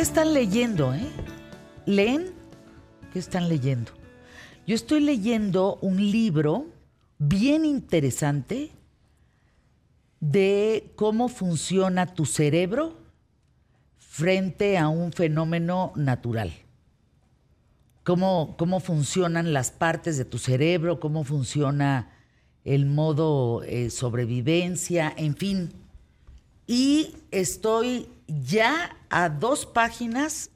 ¿Qué están leyendo, eh? ¿Leen? ¿Qué están leyendo? Yo estoy leyendo un libro bien interesante de cómo funciona tu cerebro frente a un fenómeno natural. Cómo, cómo funcionan las partes de tu cerebro, cómo funciona el modo eh, sobrevivencia, en fin. Y estoy ya a dos páginas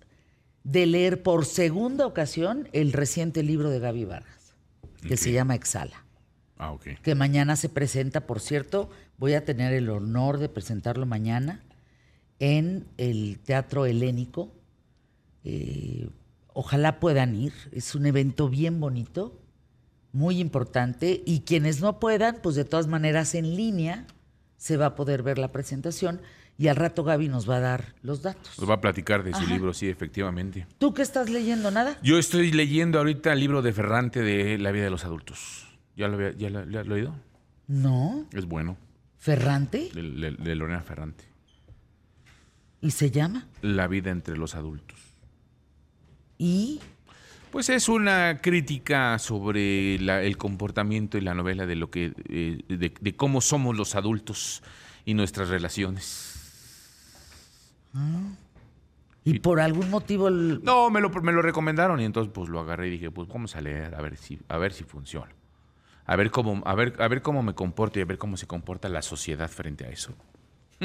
de leer por segunda ocasión el reciente libro de Gaby Vargas, que se llama Exhala. Ah, ok. Que mañana se presenta, por cierto, voy a tener el honor de presentarlo mañana en el Teatro Helénico. Eh, ojalá puedan ir, es un evento bien bonito, muy importante, y quienes no puedan, pues de todas maneras en línea se va a poder ver la presentación y al rato Gaby nos va a dar los datos. Nos va a platicar de su libro, sí, efectivamente. ¿Tú qué estás leyendo? ¿Nada? Yo estoy leyendo ahorita el libro de Ferrante de La vida de los adultos. ¿Ya lo, ya lo, ya lo he oído? No. Es bueno, ¿Ferrante? de, de- de Lorena Ferrante. ¿Y se llama? La vida entre los adultos. ¿Y? Pues es una crítica sobre la- el comportamiento y la novela de lo que eh, de, de cómo somos los adultos y nuestras relaciones. ¿Y por algún motivo el- No, me lo, me lo recomendaron y entonces pues lo agarré y dije, pues vamos a leer a ver si a ver si funciona. A ver cómo a ver a ver cómo me comporto y a ver cómo se comporta la sociedad frente a eso.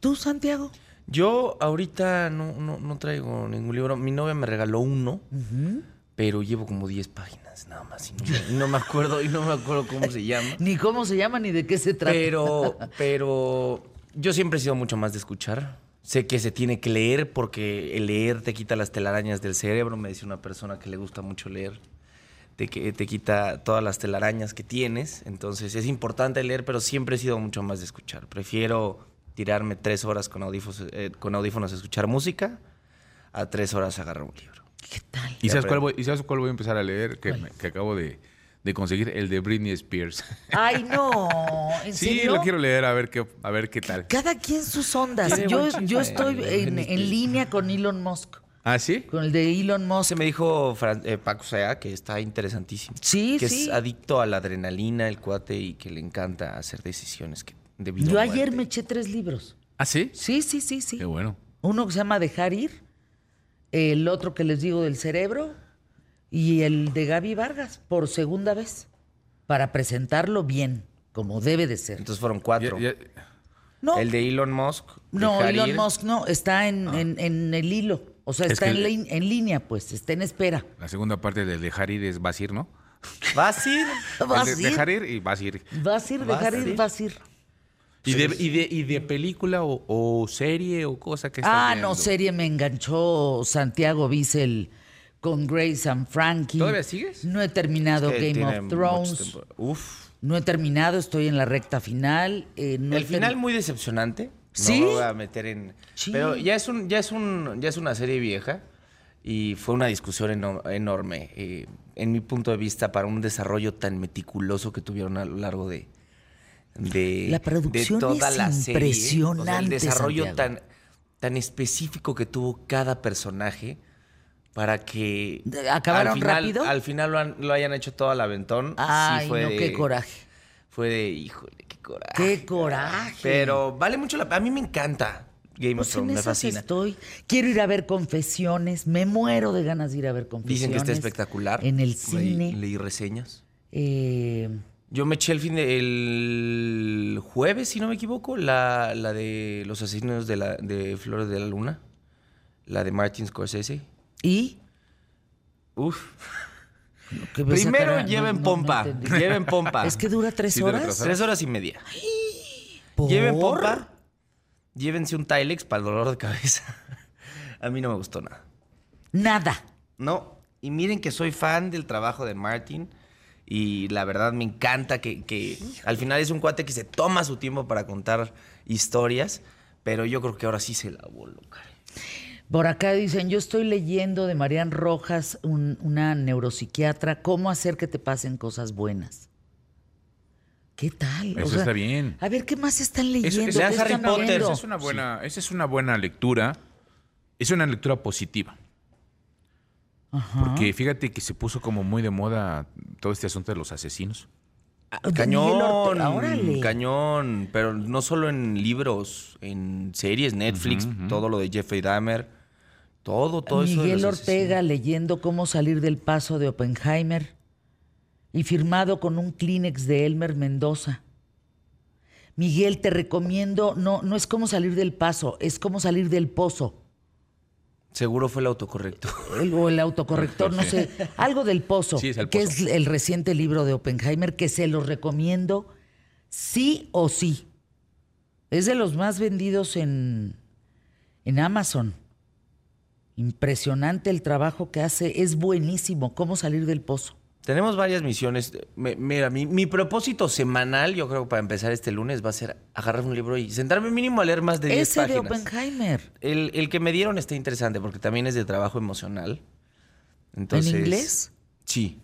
tú, Santiago? Yo ahorita no, no, no traigo ningún libro. Mi novia me regaló uno, pero llevo como 10 páginas nada más. Y no, me- y no me acuerdo, y no me acuerdo cómo se llama. Ni cómo se llama ni de qué se trata. Pero, pero yo siempre he sido mucho más de escuchar. Sé que se tiene que leer porque el leer te quita las telarañas del cerebro. Me dice una persona que le gusta mucho leer. Te, que- te quita todas las telarañas que tienes. Entonces es importante leer, pero siempre he sido mucho más de escuchar. Prefiero tirarme tres horas con audífonos, eh, con audífonos a escuchar música a tres horas a agarrar un libro. ¿Qué tal? ¿Y sabes, cuál voy, y sabes cuál voy a empezar a leer? Que, me- que acabo de, de conseguir, el de Britney Spears. Ay, no. ¿En sí, serio? lo quiero leer a ver qué, a ver qué tal. Cada quien sus ondas. Yo, estoy en, línea con Elon Musk. ¿Ah, sí? Con el de Elon Musk. Se me dijo Fran- eh, Paco Sea que está interesantísimo. Sí, que sí. es adicto a la adrenalina, el cuate, y que le encanta hacer decisiones que de vida Yo ayer muerte. me eché tres libros. ¿Ah, sí? Sí, sí, sí, sí. Qué bueno. Uno que se llama Dejar ir, el otro que les digo del cerebro y el de Gaby Vargas por segunda vez para presentarlo bien, como debe de ser. Entonces fueron cuatro. Ya- ya- no, El de Elon Musk. no, Elon. Musk no, está en, en- en el hilo. O sea, Es está en, el- en línea, pues, está en espera. la segunda parte de dejar ir es vas a ir, ¿no? ¿Vas a ir? ¿Vas El a de ir? dejar ir y vas a ir. Vas ir, ¿Vas dejar ir, ir? vas a ir. ¿Y de, y de, y de película o, o serie o cosa que Ah, viendo? no, serie me enganchó Santiago Bissell con Grace and Frankie. ¿Todavía sigues? No he terminado Que Game of Thrones. Uf. No he terminado, estoy en la recta final. eh, no el final muy decepcionante. ¿Sí? No me voy a meter en. Sí. Pero ya es un, ya es un, ya es una serie vieja y fue una discusión eno- enorme. eh, en mi punto de vista, para un desarrollo tan meticuloso que tuvieron a lo largo de. de La producción de toda es la serie. O sea, el impresionante, desarrollo Santiago. tan, tan específico que tuvo cada personaje para que. ¿De- acabaron al final, rápido? Al final lo, han- lo hayan hecho todo al aventón. Ay, sí fue no, de- qué coraje. Fue de, híjole, qué coraje. Qué coraje. Pero vale mucho la pena. A mí me encanta Game of Pues Thrones, me fascina. estoy. Quiero ir a ver confesiones. Me muero de ganas de ir a ver confesiones. Dicen que está espectacular. En el cine. Leí, reseñas. Eh, Yo me eché el fin de el jueves, si no me equivoco, la, la de los asesinos de la de Flores de la Luna, la de Martin Scorsese. Y. Uf. Primero cara, lleven no- no pompa, lleven pompa. Es que dura tres Sí, dura horas. tres horas y media. ¿Por? Lleven pompa, llévense un Tilex para el dolor de cabeza. A mí no me gustó nada. Nada. No, y miren que soy fan del trabajo de Martin y la verdad me encanta que, que al final es un cuate que se toma su tiempo para contar historias, pero yo creo que ahora sí se la voló, caray. Por acá dicen, yo estoy leyendo de Marian Rojas, un- una neuropsiquiatra, cómo hacer que te pasen cosas buenas. ¿Qué tal? Eso está bien. A ver, ¿qué más están leyendo? eso- ¿Qué Lean Harry Potter. Esa es una buena, esa es una buena lectura. es una lectura positiva. Porque fíjate que se puso como muy de moda todo este asunto de los asesinos. Ah, Miguel Cañón, Ortega, cañón, pero no solo en libros, en series, Netflix, todo lo de Jeffrey Dahmer, todo, todo eso. de Miguel Ortega leyendo cómo salir del paso de Oppenheimer y firmado con un Kleenex de Elmer Mendoza. Miguel, te recomiendo, no, no es cómo salir del paso, es cómo salir del pozo. Seguro fue el autocorrecto. El- o el autocorrector, no sé, algo del pozo, Sí, es el que pozo. es el reciente libro de Oppenheimer, que se los recomiendo sí o sí. Es de los más vendidos en, en Amazon. Impresionante el trabajo que hace, es buenísimo, cómo salir del pozo. Tenemos varias misiones. Me- mira, mi, mi propósito semanal, yo creo que para empezar este lunes, va a ser agarrar un libro y sentarme mínimo a leer más de 10 Ese de páginas. Oppenheimer. El, el que me dieron está interesante porque también es de trabajo emocional. Entonces, ¿En inglés? Sí.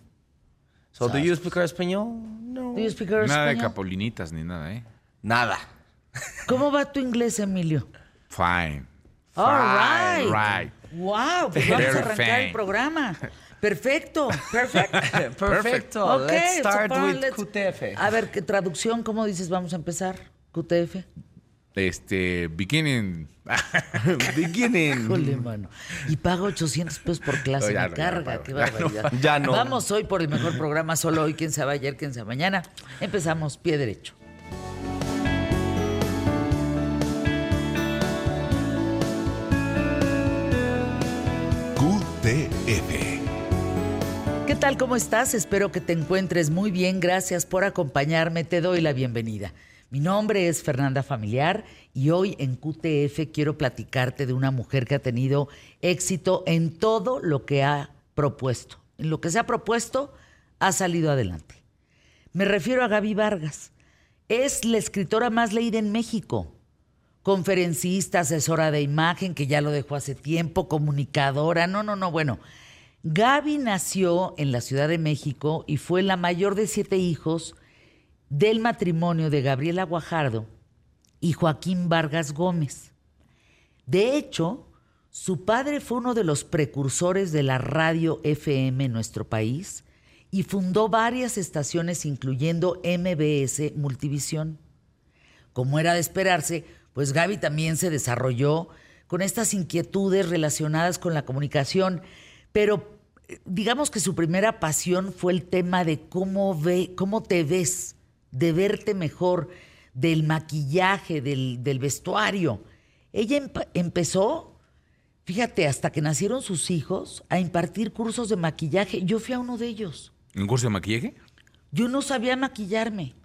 So, do you speak español? No. Do you speak Nada de capolinitas ni nada, ¿eh? Nada. ¿Cómo va tu inglés, Emilio? Fine. All right. Right. Wow, pues vamos a arrancar fine. el programa. Perfecto. Perfecto. Perfecto. Ok, Let's start so, with let's- QTF. A ver, ¿qué traducción? ¿Cómo dices? Vamos a empezar. QTF. Este, beginning. Beginning. Híjole, mano. Y pago 800 pesos por clase. No, ya carga, no, qué ya no. barbaridad. Ya no. Vamos hoy por el mejor programa, solo hoy, quién sabe ayer, quién sabe mañana. Empezamos, pie derecho. QTF. ¿Qué tal? ¿Cómo estás? Espero que te encuentres muy bien. Gracias por acompañarme. Te doy la bienvenida. Mi nombre es Fernanda Familiar y hoy en QTF quiero platicarte de una mujer que ha tenido éxito en todo lo que ha propuesto. En lo que se ha propuesto, ha salido adelante. Me refiero a Gaby Vargas. Es la escritora más leída en México. Conferencista, asesora de imagen, que ya lo dejó hace tiempo, comunicadora. No, no, no, bueno. Gaby nació en la Ciudad de México y fue la mayor de siete hijos del matrimonio de Gabriela Guajardo y Joaquín Vargas Gómez. De hecho, su padre fue uno de los precursores de la radio FM en nuestro país y fundó varias estaciones incluyendo MBS Multivisión. Como era de esperarse, pues Gaby también se desarrolló con estas inquietudes relacionadas con la comunicación, pero eh, digamos que su primera pasión fue el tema de cómo ve, cómo te ves, de verte mejor, del maquillaje, del, del vestuario. Ella empezó, fíjate, hasta que nacieron sus hijos, a impartir cursos de maquillaje. Yo fui a uno de ellos. ¿Un curso de maquillaje? Yo no sabía maquillarme.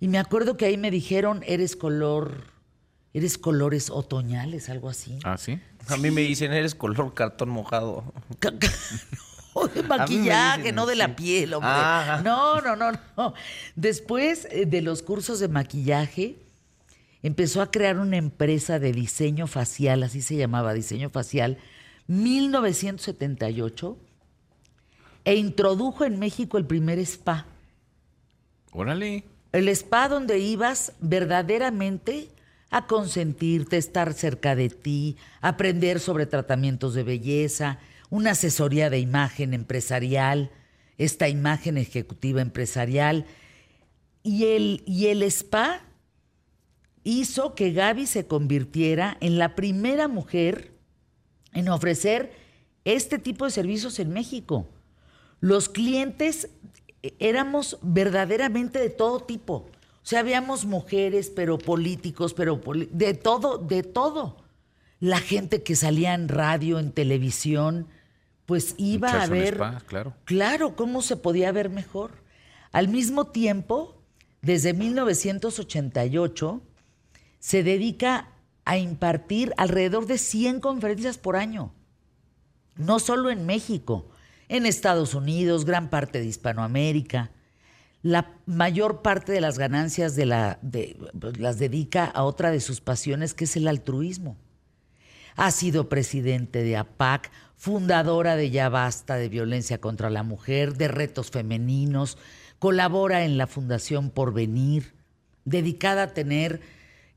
Y me acuerdo que ahí me dijeron, eres color, eres colores otoñales, algo así. Ah, sí. A mí me dicen, eres color cartón mojado. O de maquillaje, dicen no de la piel, hombre. Ah. No, no, no, no. Después eh, de los cursos de maquillaje, empezó a crear una empresa de diseño facial, así se llamaba, diseño facial, 1978, e introdujo en México el primer spa. Órale. El spa donde ibas verdaderamente a consentirte, estar cerca de ti, aprender sobre tratamientos de belleza, una asesoría de imagen empresarial, esta imagen ejecutiva empresarial. Y el, y el spa hizo que Gaby se convirtiera en la primera mujer en ofrecer este tipo de servicios en México. Los clientes eh, éramos verdaderamente de todo tipo. O sea, habíamos mujeres, pero políticos, pero poli- de todo, de todo. La gente que salía en radio, en televisión, pues iba a ver, spa, claro. claro, cómo se podía ver mejor. Al mismo tiempo, desde 1988, se dedica a impartir alrededor de 100 conferencias por año. No solo en México, en Estados Unidos, gran parte de Hispanoamérica. La mayor parte de las ganancias de la, pues, las dedica a otra de sus pasiones, que es el altruismo. Ha sido presidente de APAC, fundadora de Ya Basta de Violencia contra la Mujer, de Retos Femeninos, colabora en la Fundación Porvenir, dedicada a tener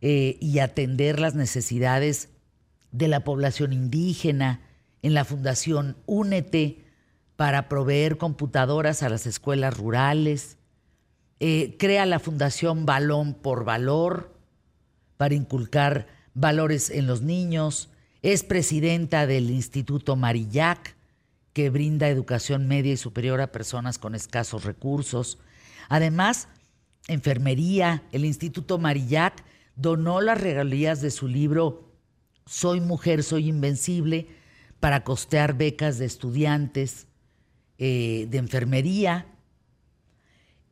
eh, y atender las necesidades de la población indígena, en la Fundación Únete para proveer computadoras a las escuelas rurales, eh, crea la Fundación Balón por Valor para inculcar valores en los niños, es presidenta del Instituto Marillac, que brinda educación media y superior a personas con escasos recursos. Además, enfermería, el Instituto Marillac donó las regalías de su libro Soy mujer, soy invencible para costear becas de estudiantes eh, de enfermería.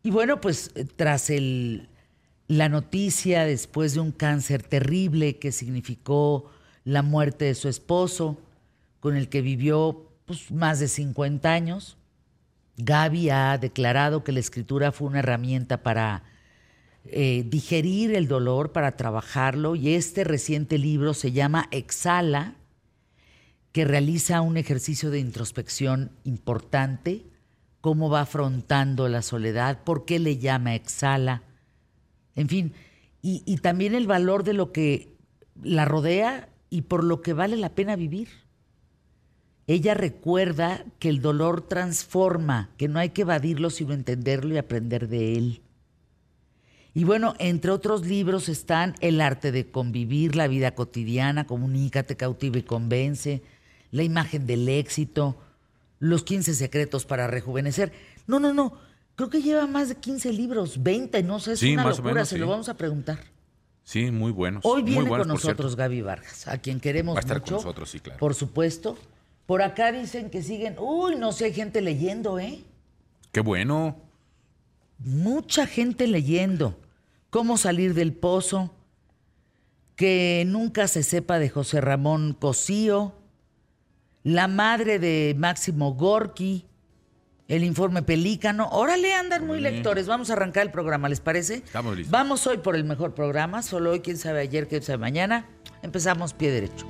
Y bueno, pues eh, tras la noticia después de un cáncer terrible que significó la muerte de su esposo, con el que vivió pues, más de 50 años, Gaby ha declarado que la escritura fue una herramienta para eh, digerir el dolor, para trabajarlo, y este reciente libro se llama Exhala, que realiza un ejercicio de introspección importante, cómo va afrontando la soledad, por qué le llama Exhala, en fin, y, también el valor de lo que la rodea y por lo que vale la pena vivir. Ella recuerda que el dolor transforma, que no hay que evadirlo sino entenderlo y aprender de él. Y bueno, entre otros libros están El arte de convivir, la vida cotidiana, Comunícate, cautiva y convence, La imagen del éxito, Los 15 secretos para rejuvenecer. No, no, no, creo que lleva más de 15 libros, 20, no sé, es Sí, una más o locura, menos, se sí. lo vamos a preguntar. Sí, muy buenos. Hoy muy viene buenos, con nosotros Gaby Vargas, a quien queremos Va a estar mucho. con nosotros, sí, claro. Por supuesto. Por acá dicen que siguen. Uy, no sé, hay gente leyendo, ¿eh? Qué bueno. Mucha gente leyendo. Cómo salir del pozo. Que nunca se sepa de José Ramón Cosío. La madre de Máximo Gorki. El informe Pelícano. Órale, andan muy lectores. Vamos a arrancar el programa, ¿les parece? Estamos listos. Vamos hoy por el mejor programa. Solo hoy, quién sabe ayer, quién sabe mañana. Empezamos pie derecho.